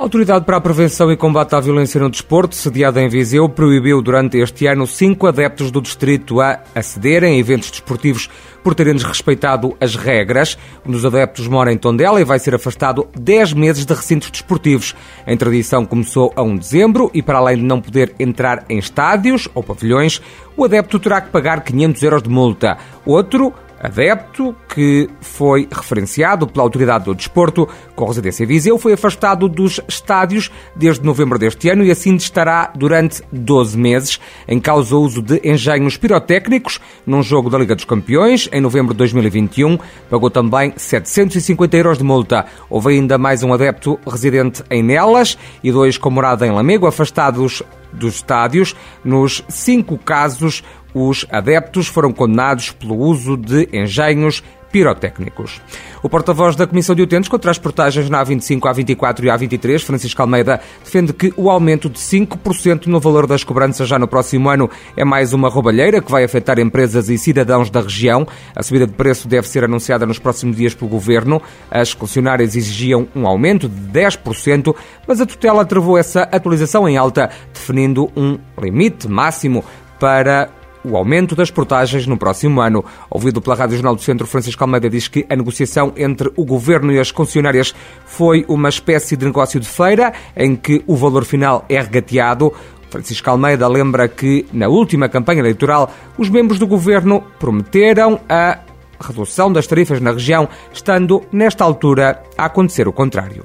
A Autoridade para a Prevenção e Combate à Violência no Desporto, sediada em Viseu, proibiu durante este ano cinco adeptos do distrito a acederem a eventos desportivos por terem desrespeitado as regras. Um dos adeptos mora em Tondela e vai ser afastado 10 meses de recintos desportivos. A interdição começou a 1 de dezembro e, para além de não poder entrar em estádios ou pavilhões, o adepto terá que pagar 500 euros de multa. Outro adepto que foi referenciado pela Autoridade do Desporto com residência em Viseu foi afastado dos estádios desde novembro deste ano e assim estará durante 12 meses. Em causa o uso de engenhos pirotécnicos num jogo da Liga dos Campeões em novembro de 2021. Pagou também 750 euros de multa. Houve ainda mais um adepto residente em Nelas e dois com morada em Lamego afastados dos estádios. Nos cinco casos, os adeptos foram condenados pelo uso de engenhos pirotécnicos. O porta-voz da Comissão de Utentes contra as portagens na A25, A24 e A23, Francisco Almeida, defende que o aumento de 5% no valor das cobranças já no próximo ano é mais uma roubalheira que vai afetar empresas e cidadãos da região. A subida de preço deve ser anunciada nos próximos dias pelo Governo. As concessionárias exigiam um aumento de 10%, mas a tutela travou essa atualização em alta, definindo um limite máximo para o aumento das portagens no próximo ano. Ouvido pela Rádio Jornal do Centro, Francisco Almeida diz que a negociação entre o governo e as concessionárias foi uma espécie de negócio de feira em que o valor final é regateado. Francisco Almeida lembra que, na última campanha eleitoral, os membros do governo prometeram a redução das tarifas na região, estando, nesta altura, a acontecer o contrário.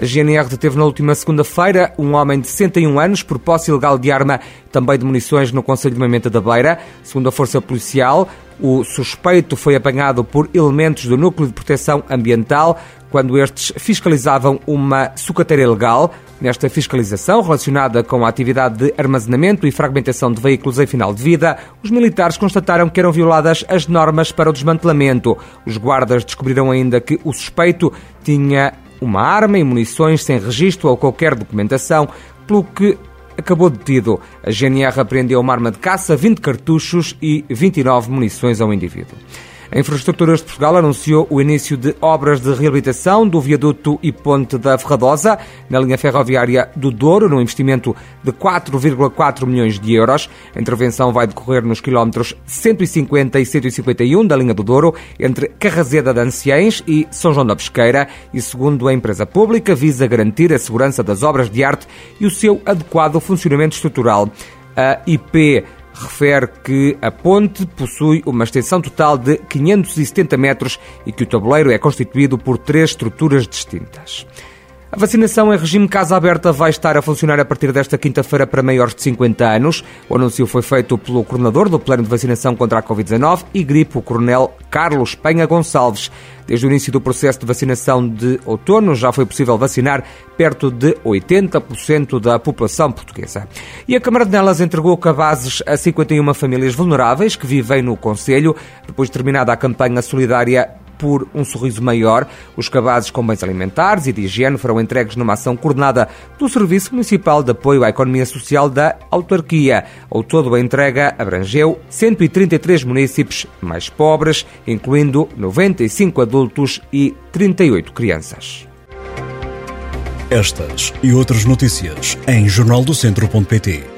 A GNR deteve na última segunda-feira um homem de 61 anos por posse ilegal de arma, também de munições, no Conselho de Moimenta da Beira. Segundo a Força Policial, o suspeito foi apanhado por elementos do Núcleo de Proteção Ambiental quando estes fiscalizavam uma sucateira ilegal. Nesta fiscalização, relacionada com a atividade de armazenamento e fragmentação de veículos em final de vida, os militares constataram que eram violadas as normas para o desmantelamento. Os guardas descobriram ainda que o suspeito tinha uma arma e munições sem registro ou qualquer documentação, pelo que acabou detido. A GNR apreendeu uma arma de caça, 20 cartuchos e 29 munições ao indivíduo. A Infraestruturas de Portugal anunciou o início de obras de reabilitação do viaduto e ponte da Ferradosa na linha ferroviária do Douro, num investimento de 4,4 milhões de euros. A intervenção vai decorrer nos quilómetros 150 e 151 da linha do Douro, entre Carrazeda de Anciães e São João da Pesqueira, e segundo a empresa pública, visa garantir a segurança das obras de arte e o seu adequado funcionamento estrutural. A IP refere que a ponte possui uma extensão total de 570 metros e que o tabuleiro é constituído por três estruturas distintas. A vacinação em regime casa aberta vai estar a funcionar a partir desta quinta-feira para maiores de 50 anos. O anúncio foi feito pelo coordenador do Plano de Vacinação contra a Covid-19 e gripe, o coronel Carlos Penha Gonçalves. Desde o início do processo de vacinação de outono, já foi possível vacinar perto de 80% da população portuguesa. E a Câmara de Nelas entregou cabazes a 51 famílias vulneráveis que vivem no Conselho, depois de terminada a campanha solidária por um sorriso maior. Os cabazes com bens alimentares e de higiene foram entregues numa ação coordenada do Serviço Municipal de Apoio à Economia Social da Autarquia. Ao todo, a entrega abrangeu 133 municípios mais pobres, incluindo 95 adultos e 38 crianças. Estas e outras notícias em jornaldocentro.pt